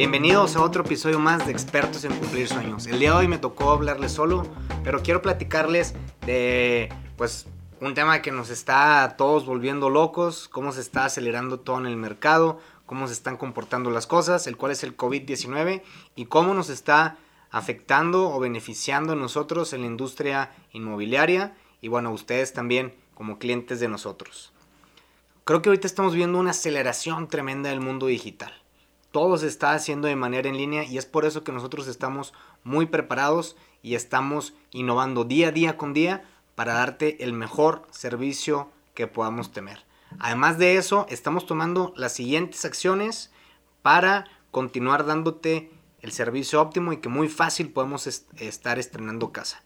Bienvenidos a otro episodio más de Expertos en Cumplir Sueños. El día de hoy me tocó hablarles solo, pero quiero platicarles de pues un tema que nos está a todos volviendo locos, cómo se está acelerando todo en el mercado, cómo se están comportando las cosas, el cual es el COVID-19 y cómo nos está afectando o beneficiando a nosotros en la industria inmobiliaria y bueno, ustedes también como clientes de nosotros. Creo que ahorita estamos viendo una aceleración tremenda del mundo digital todo se está haciendo de manera en línea y es por eso que nosotros estamos muy preparados y estamos innovando día a día con día para darte el mejor servicio que podamos tener. Además de eso, estamos tomando las siguientes acciones para continuar dándote el servicio óptimo y que muy fácil podemos estar estrenando casa.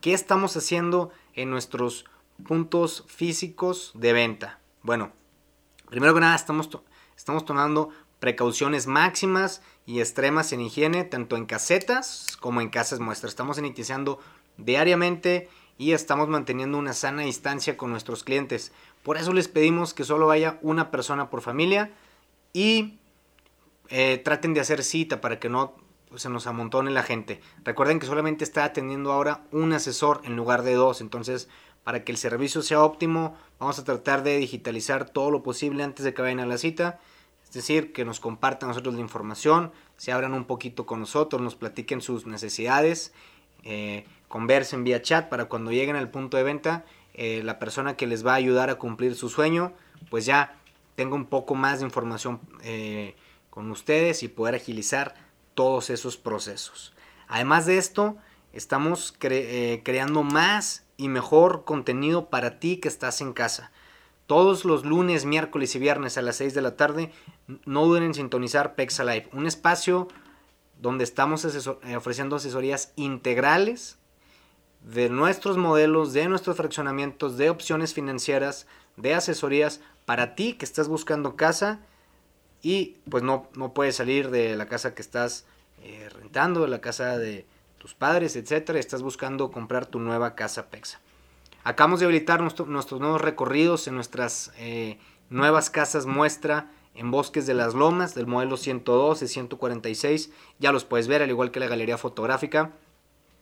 ¿Qué estamos haciendo en nuestros puntos físicos de venta? Bueno, primero que nada estamos, estamos tomando precauciones máximas y extremas en higiene, tanto en casetas como en casas muestras. Estamos sanitizando diariamente y estamos manteniendo una sana distancia con nuestros clientes. Por eso les pedimos que solo vaya una persona por familia y eh, traten de hacer cita para que no se nos amontone la gente. Recuerden que solamente está atendiendo ahora un asesor en lugar de dos. Entonces, para que el servicio sea óptimo, vamos a tratar de digitalizar todo lo posible antes de que vayan a la cita es decir, que nos compartan nosotros la información, se abran un poquito con nosotros, nos platiquen sus necesidades, eh, conversen vía chat para cuando lleguen al punto de venta, eh, la persona que les va a ayudar a cumplir su sueño, pues ya tenga un poco más de información eh, con ustedes y poder agilizar todos esos procesos. Además de esto, estamos creando más y mejor contenido para ti que estás en casa. Todos los lunes, miércoles y viernes a las 6 de la tarde, no duden en sintonizar Pexa Live, un espacio donde estamos eh, ofreciendo asesorías integrales de nuestros modelos, de nuestros fraccionamientos, de opciones financieras, de asesorías para ti que estás buscando casa y pues no, no puedes salir de la casa que estás eh, rentando, de la casa de tus padres, etcétera, estás buscando comprar tu nueva casa Pexa. Acabamos de habilitar nuestros nuevos recorridos en nuestras eh, nuevas casas muestra en Bosques de las Lomas del modelo 112, 146. Ya los puedes ver, al igual que la galería fotográfica,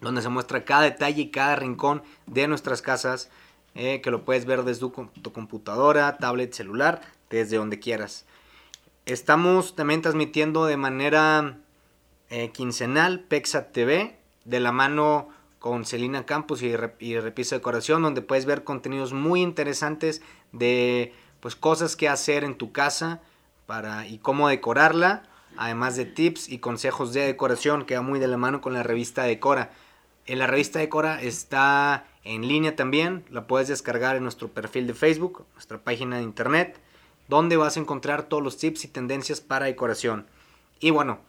donde se muestra cada detalle y cada rincón de nuestras casas, eh, que lo puedes ver desde tu, computadora, tablet, celular, desde donde quieras. Estamos también transmitiendo de manera eh, quincenal Pexa TV, de la mano con Celina Campos y, y Repisa Decoración, donde puedes ver contenidos muy interesantes de pues cosas que hacer en tu casa para, y cómo decorarla, además de tips y consejos de decoración, que va muy de la mano con la revista Decora. En la revista Decora está en línea también, la puedes descargar en nuestro perfil de Facebook, nuestra página de internet, donde vas a encontrar todos los tips y tendencias para decoración. Y bueno,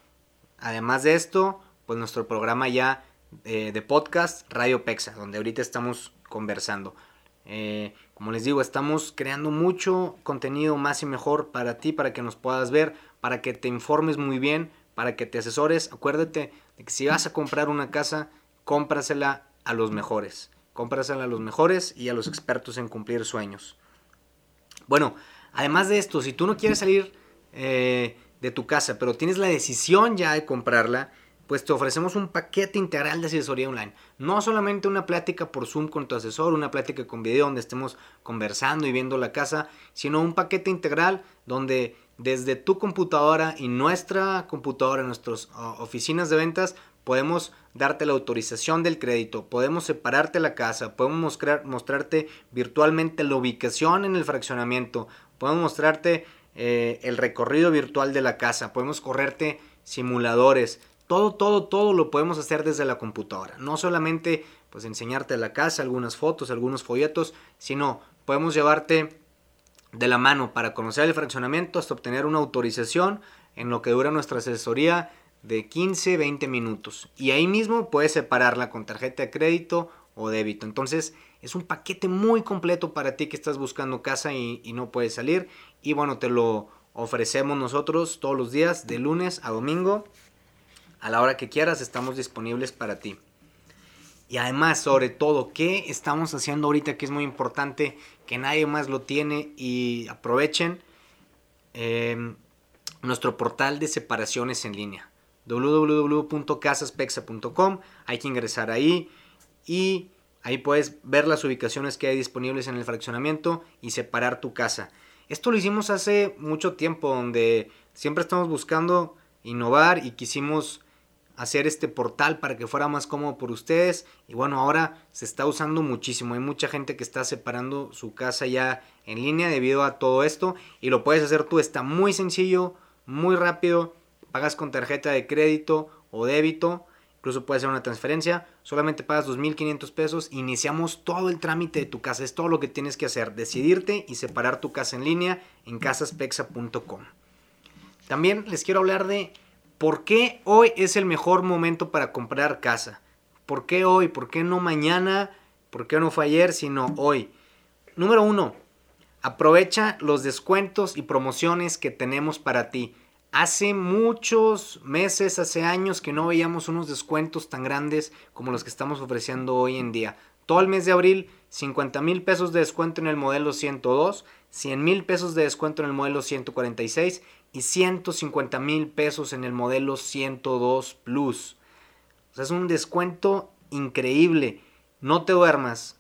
además de esto, pues nuestro programa ya eh, de podcast Radio Pexa, donde ahorita estamos conversando. Eh, como les digo, estamos creando mucho contenido más y mejor para ti, para que nos puedas ver, para que te informes muy bien, para que te asesores. Acuérdate de que si vas a comprar una casa, cómprasela a los mejores. Cómprasela a los mejores y a los expertos en cumplir sueños. Bueno, además de esto, si tú no quieres salir eh, de tu casa, pero tienes la decisión ya de comprarla, pues te ofrecemos un paquete integral de asesoría online. No solamente una plática por Zoom con tu asesor, una plática con video donde estemos conversando y viendo la casa, sino un paquete integral donde desde tu computadora y nuestra computadora, nuestras oficinas de ventas, podemos darte la autorización del crédito, podemos separarte la casa, podemos mostrar, mostrarte virtualmente la ubicación en el fraccionamiento, podemos mostrarte eh, el recorrido virtual de la casa, podemos correrte simuladores, todo, todo, todo lo podemos hacer desde la computadora. No solamente pues enseñarte la casa, algunas fotos, algunos folletos, sino podemos llevarte de la mano para conocer el fraccionamiento hasta obtener una autorización en lo que dura nuestra asesoría de 15, 20 minutos. Y ahí mismo puedes separarla con tarjeta de crédito o débito. Entonces es un paquete muy completo para ti que estás buscando casa y, y no puedes salir. Y bueno, te lo ofrecemos nosotros todos los días de lunes a domingo a la hora que quieras estamos disponibles para ti. Y además, sobre todo, ¿qué estamos haciendo ahorita que es muy importante que nadie más lo tiene y aprovechen? Em, nuestro portal de separaciones en línea www.casaspexa.com. Hay que ingresar ahí y ahí puedes ver las ubicaciones que hay disponibles en el fraccionamiento y separar tu casa. Esto lo hicimos hace mucho tiempo, donde siempre estamos buscando innovar y quisimos hacer este portal para que fuera más cómodo por ustedes. Y bueno, ahora se está usando muchísimo. Hay mucha gente que está separando su casa ya en línea debido a todo esto. Y lo puedes hacer tú. Está muy sencillo, muy rápido. Pagas con tarjeta de crédito o débito. Incluso puede ser una transferencia. Solamente pagas 2.500 pesos. Iniciamos todo el trámite de tu casa. Es todo lo que tienes que hacer. Decidirte y separar tu casa en línea en casaspexa.com. También les quiero hablar de por qué hoy es el mejor momento para comprar casa. ¿Por qué hoy? ¿Por qué no mañana? ¿Por qué no fue ayer, sino hoy? Número uno, aprovecha los descuentos y promociones que tenemos para ti. Hace muchos meses, hace años que no veíamos unos descuentos tan grandes como los que estamos ofreciendo hoy en día. Todo el mes de abril, 50 mil pesos de descuento en el modelo 102, 100 mil pesos de descuento en el modelo 146 y 150 mil pesos en el modelo 102 Plus. Es un descuento increíble. No te duermas.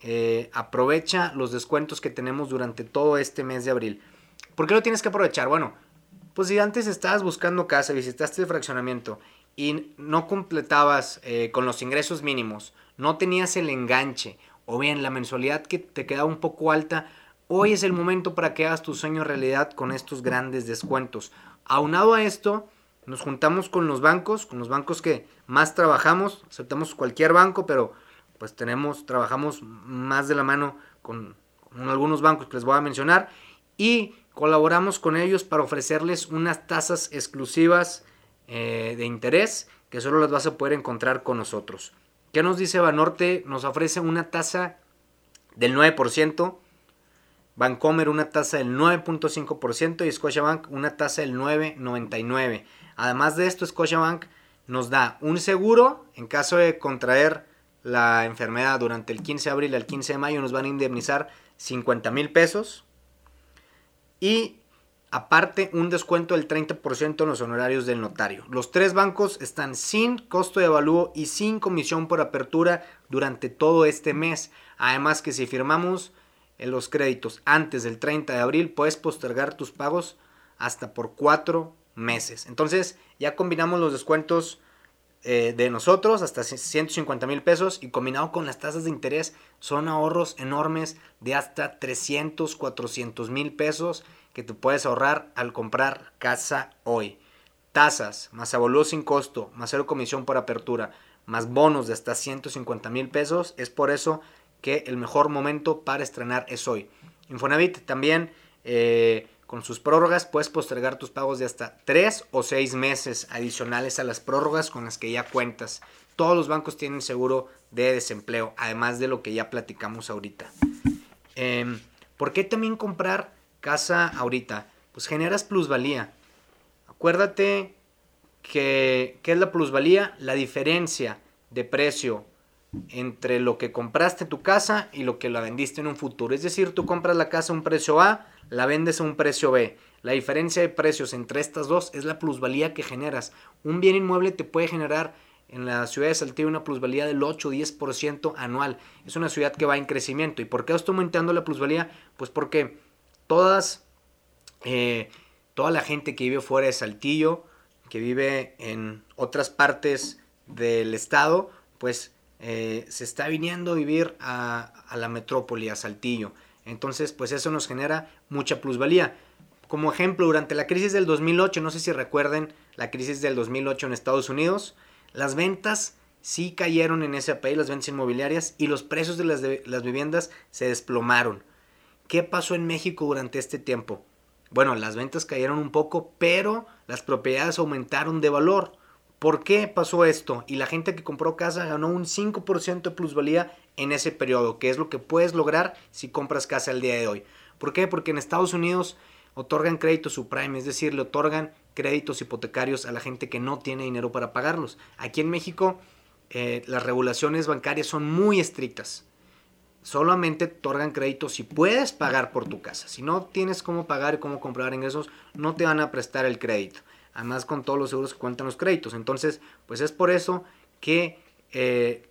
Eh, aprovecha los descuentos que tenemos durante todo este mes de abril. ¿Por qué lo tienes que aprovechar? Bueno, pues si antes estabas buscando casa, visitaste el fraccionamiento y no completabas eh, con los ingresos mínimos, no tenías el enganche o bien la mensualidad que te quedaba un poco alta, Hoy es el momento para que hagas tu sueño realidad con estos grandes descuentos. Aunado a esto, nos juntamos con los bancos, con los bancos que más trabajamos, aceptamos cualquier banco, pero pues tenemos, trabajamos más de la mano con, algunos bancos que les voy a mencionar y colaboramos con ellos para ofrecerles unas tasas exclusivas eh, de interés que solo las vas a poder encontrar con nosotros. ¿Qué nos dice Banorte? Nos ofrece una tasa del 9%, Bancomer una tasa del 9.5% y Scotiabank una tasa del 9.99%. Además de esto, Scotiabank nos da un seguro en caso de contraer la enfermedad durante el 15 de abril al 15 de mayo nos van a indemnizar 50 mil pesos y aparte un descuento del 30% en los honorarios del notario. Los tres bancos están sin costo de avalúo y sin comisión por apertura durante todo este mes. Además que si firmamos en los créditos antes del 30 de abril, puedes postergar tus pagos hasta por cuatro meses. Entonces ya combinamos los descuentos eh, de nosotros hasta 150 mil pesos y combinado con las tasas de interés son ahorros enormes de hasta 300, 400 mil pesos que te puedes ahorrar al comprar casa hoy. Tasas, más avalúo sin costo, más cero comisión por apertura, más bonos de hasta 150 mil pesos. Es por eso que el mejor momento para estrenar es hoy. Infonavit también eh, con sus prórrogas puedes postergar tus pagos de hasta 3 o 6 meses adicionales a las prórrogas con las que ya cuentas. Todos los bancos tienen seguro de desempleo, además de lo que ya platicamos ahorita. Em, ¿Por qué también comprar casa ahorita? Pues generas plusvalía. Acuérdate que, ¿qué es la plusvalía? La diferencia de precio entre lo que compraste tu casa y lo que la vendiste en un futuro. Es decir, tú compras la casa a un precio A, la vendes a un precio B. La diferencia de precios entre estas dos es la plusvalía que generas. Un bien inmueble te puede generar en la ciudad de Saltillo una plusvalía del 8 o 10% anual. Es una ciudad que va en crecimiento. ¿Y por qué estoy aumentando la plusvalía? Pues porque todas, eh, toda la gente que vive fuera de Saltillo, que vive en otras partes del estado, pues eh, se está viniendo a vivir a, la metrópoli, a Saltillo. Entonces, pues eso nos genera mucha plusvalía. Como ejemplo, durante la crisis del 2008, no sé si recuerden la crisis del 2008 en Estados Unidos, las ventas sí cayeron en ese país, las ventas inmobiliarias, y los precios de las, de las viviendas se desplomaron. ¿Qué pasó en México durante este tiempo? Bueno, las ventas cayeron un poco, pero las propiedades aumentaron de valor. ¿Por qué pasó esto? Y la gente que compró casa ganó un 5% de plusvalía en ese periodo, que es lo que puedes lograr si compras casa el día de hoy. ¿Por qué? Porque en Estados Unidos otorgan créditos subprime, es decir, le otorgan créditos hipotecarios a la gente que no tiene dinero para pagarlos. Aquí en México eh, las regulaciones bancarias son muy estrictas. solamente te otorgan crédito si puedes pagar por tu casa. Si no tienes cómo pagar y cómo comprar ingresos, no te van a prestar el crédito. Además con todos los seguros que cuentan los créditos. Entonces, pues es por eso que eh,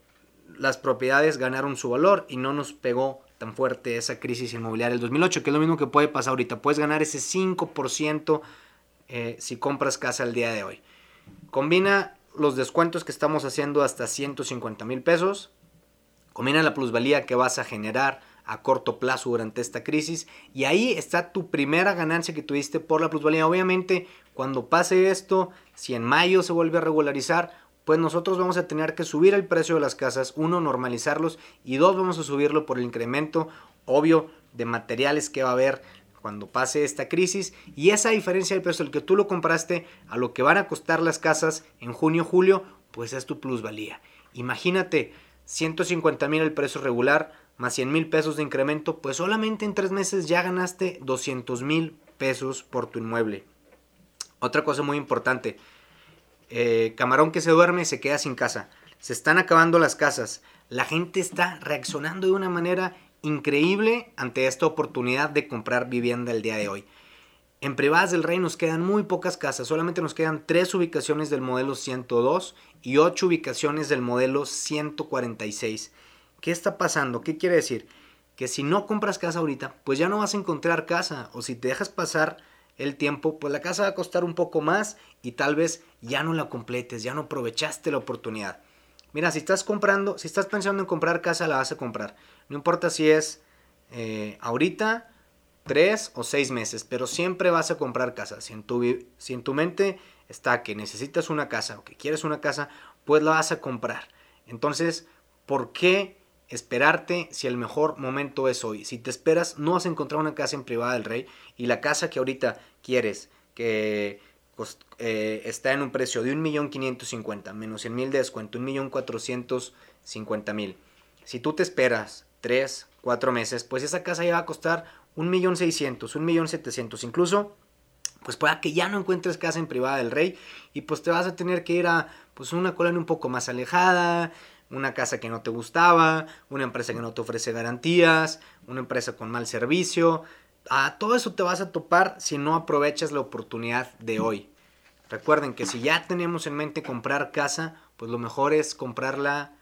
las propiedades ganaron su valor y no nos pegó tan fuerte esa crisis inmobiliaria del 2008, que es lo mismo que puede pasar ahorita. Puedes ganar ese 5% eh, si compras casa el día de hoy. Combina los descuentos que estamos haciendo hasta 150 mil pesos Combina la plusvalía que vas a generar a corto plazo durante esta crisis y ahí está tu primera ganancia que tuviste por la plusvalía. Obviamente, cuando pase esto, si en mayo se vuelve a regularizar, pues nosotros vamos a tener que subir el precio de las casas, uno, normalizarlos y dos, vamos a subirlo por el incremento obvio de materiales que va a haber cuando pase esta crisis y esa diferencia del precio del que tú lo compraste a lo que van a costar las casas en junio, julio, pues es tu plusvalía. Imagínate, 150 mil el precio regular, más 100 mil pesos de incremento, pues solamente en tres meses ya ganaste 200 mil pesos por tu inmueble. Otra cosa muy importante, eh, camarón que se duerme se queda sin casa. Se están acabando las casas. La gente está reaccionando de una manera increíble ante esta oportunidad de comprar vivienda el día de hoy. En Privadas del Rey nos quedan muy pocas casas, solamente nos quedan tres ubicaciones del modelo 102 y ocho ubicaciones del modelo 146. ¿Qué está pasando? ¿Qué quiere decir? Que si no compras casa ahorita, pues ya no vas a encontrar casa. O si te dejas pasar el tiempo, pues la casa va a costar un poco más y tal vez ya no la completes, ya no aprovechaste la oportunidad. Mira, si estás comprando, si estás pensando en comprar casa, la vas a comprar. No importa si es eh, ahorita tres o seis meses, pero siempre vas a comprar casa. Si en tu, si en tu mente está que necesitas una casa o que quieres una casa, pues la vas a comprar. Entonces, ¿por qué esperarte si el mejor momento es hoy? Si te esperas, no vas a encontrar una casa en privada del rey y la casa que ahorita quieres, que pues, eh, está en un precio de 1.550.000 menos 100.000 de descuento, 1.450.000. Si tú te esperas 3, 4 meses, pues esa casa ya va a costar un millón seiscientos, un millón setecientos, incluso pues pueda que ya no encuentres casa en privada del rey y pues te vas a tener que ir a pues una colonia un poco más alejada, una casa que no te gustaba, una empresa que no te ofrece garantías, una empresa con mal servicio, a todo eso te vas a topar si no aprovechas la oportunidad de hoy. Recuerden que si ya tenemos en mente comprar casa, pues lo mejor es comprarla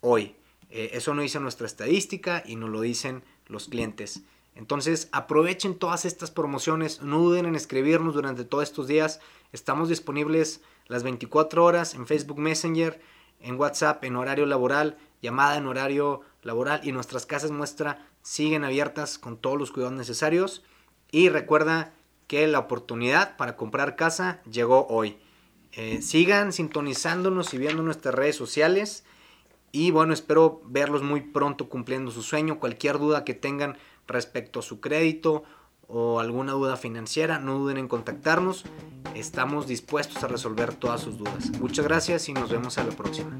hoy. Eh, eso no dice nuestra estadística y nos lo dicen los clientes. Entonces aprovechen todas estas promociones, no duden en escribirnos durante todos estos días. Estamos disponibles las 24 horas en Facebook Messenger, en WhatsApp, en horario laboral, llamada en horario laboral y nuestras casas muestra siguen abiertas con todos los cuidados necesarios. Y recuerda que la oportunidad para comprar casa llegó hoy. Eh, sigan sintonizándonos y viendo nuestras redes sociales. Y bueno, espero verlos muy pronto cumpliendo su sueño. Cualquier duda que tengan respecto a su crédito o alguna duda financiera, no duden en contactarnos. Estamos dispuestos a resolver todas sus dudas. Muchas gracias y nos vemos a la próxima.